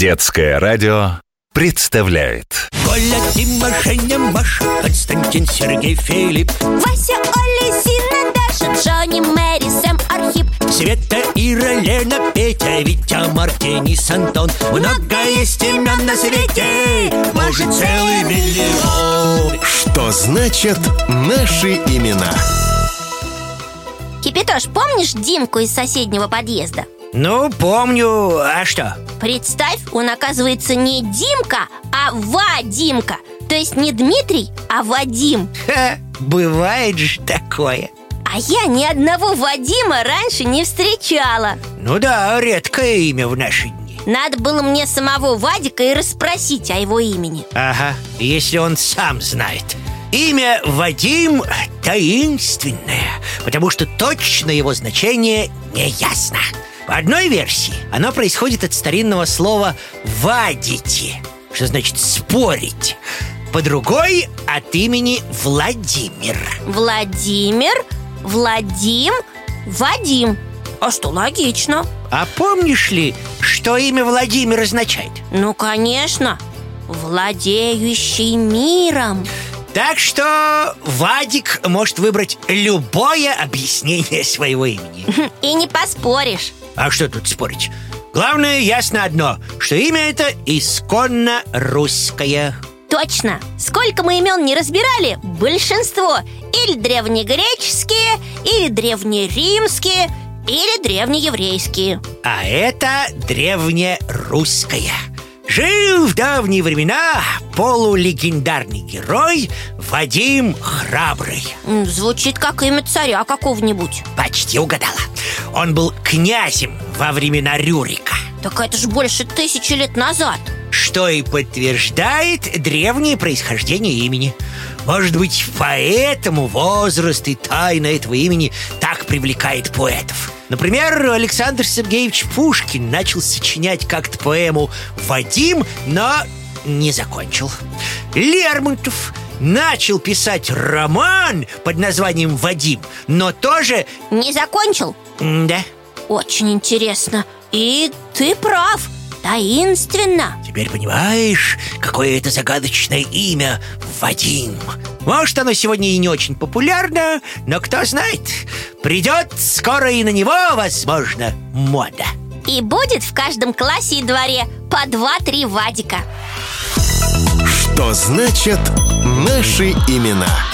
Детское радио представляет. Коля, Дима, Женя, Маша, Константин, Сергей, Филипп, Вася, Оля, Зина, Даша, Джонни, Мэри, Сэм, Архип. Света, Ира, Лена, Петя, Витя, Марк, Денис, Антон. Много есть имен на свете, может целый миллион. Что значит наши имена? Кипятош, помнишь Димку из соседнего подъезда? Ну, помню, а что? Представь, он оказывается не Димка, а Вадимка. То есть не Дмитрий, а Вадим. Ха, бывает же такое. А я ни одного Вадима раньше не встречала. Ну да, редкое имя в наши дни. Надо было мне самого Вадика и расспросить о его имени. Ага, если он сам знает Имя Вадим таинственное, потому что точно его значение не ясно. По одной версии оно происходит от старинного слова «вадите», что значит «спорить». По другой – от имени Владимир. Владимир, Владим, Вадим А что, логично А помнишь ли, что имя Владимир означает? Ну, конечно Владеющий миром Так что Вадик может выбрать любое объяснение своего имени. И не поспоришь А что тут спорить? Главное, ясно одно, что имя это исконно русское. Точно Сколько мы имен не разбирали Большинство Или древнегреческие Или древнеримские Или древнееврейские А это древнерусское. Жил в давние времена полулегендарный герой Вадим Храбрый. Звучит как имя царя какого-нибудь Почти угадала. Он был князем во времена Рюрика. Так это же больше тысячи лет назад Что и подтверждает древнее происхождение имени. Может быть, поэтому возраст и тайна этого имени так привлекает поэтов. Например, Александр Сергеевич Пушкин начал сочинять как-то поэму «Вадим», но не закончил. Лермонтов начал писать роман под названием «Вадим», но тоже... Не закончил? Да, Очень интересно. И ты прав. Таинственно. Теперь понимаешь, какое это загадочное имя Вадим Может, оно сегодня и не очень популярно, но кто знает Придет скоро и на него, возможно, мода И будет в каждом классе и дворе по два-три Вадика Что значит наши имена?